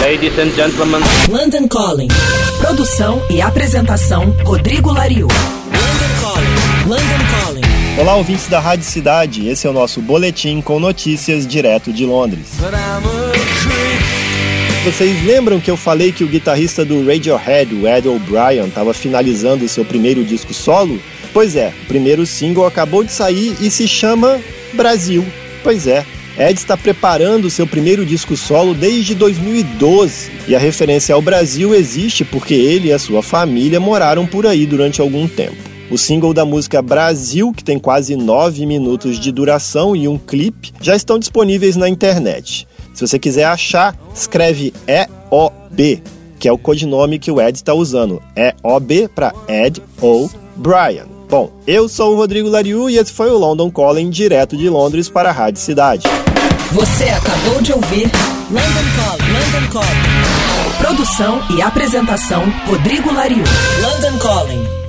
Ladies and gentlemen. London Calling. Produção e apresentação, Rodrigo Lariu. London Calling. London Calling. Olá, ouvintes da Rádio Cidade. Esse é o nosso boletim com notícias direto de Londres. Vocês lembram que eu falei que o guitarrista do Radiohead, o Ed O'Brien, estava finalizando seu primeiro disco solo? Pois é, o primeiro single acabou de sair e se chama Brasil. Pois é, Ed está preparando seu primeiro disco solo desde 2012 e a referência ao Brasil existe porque ele e a sua família moraram por aí durante algum tempo. O single da música Brasil, que tem quase 9 minutos de duração e um clipe, já estão disponíveis na internet. Se você quiser achar, escreve EOB, que é o codinome que o Ed está usando. EOB para Ed ou Brian. Bom, eu sou o Rodrigo Lariu e esse foi o London Calling direto de Londres para a Rádio Cidade. Você acabou de ouvir London Calling. London Calling. Produção e apresentação, Rodrigo Lariu. London Calling.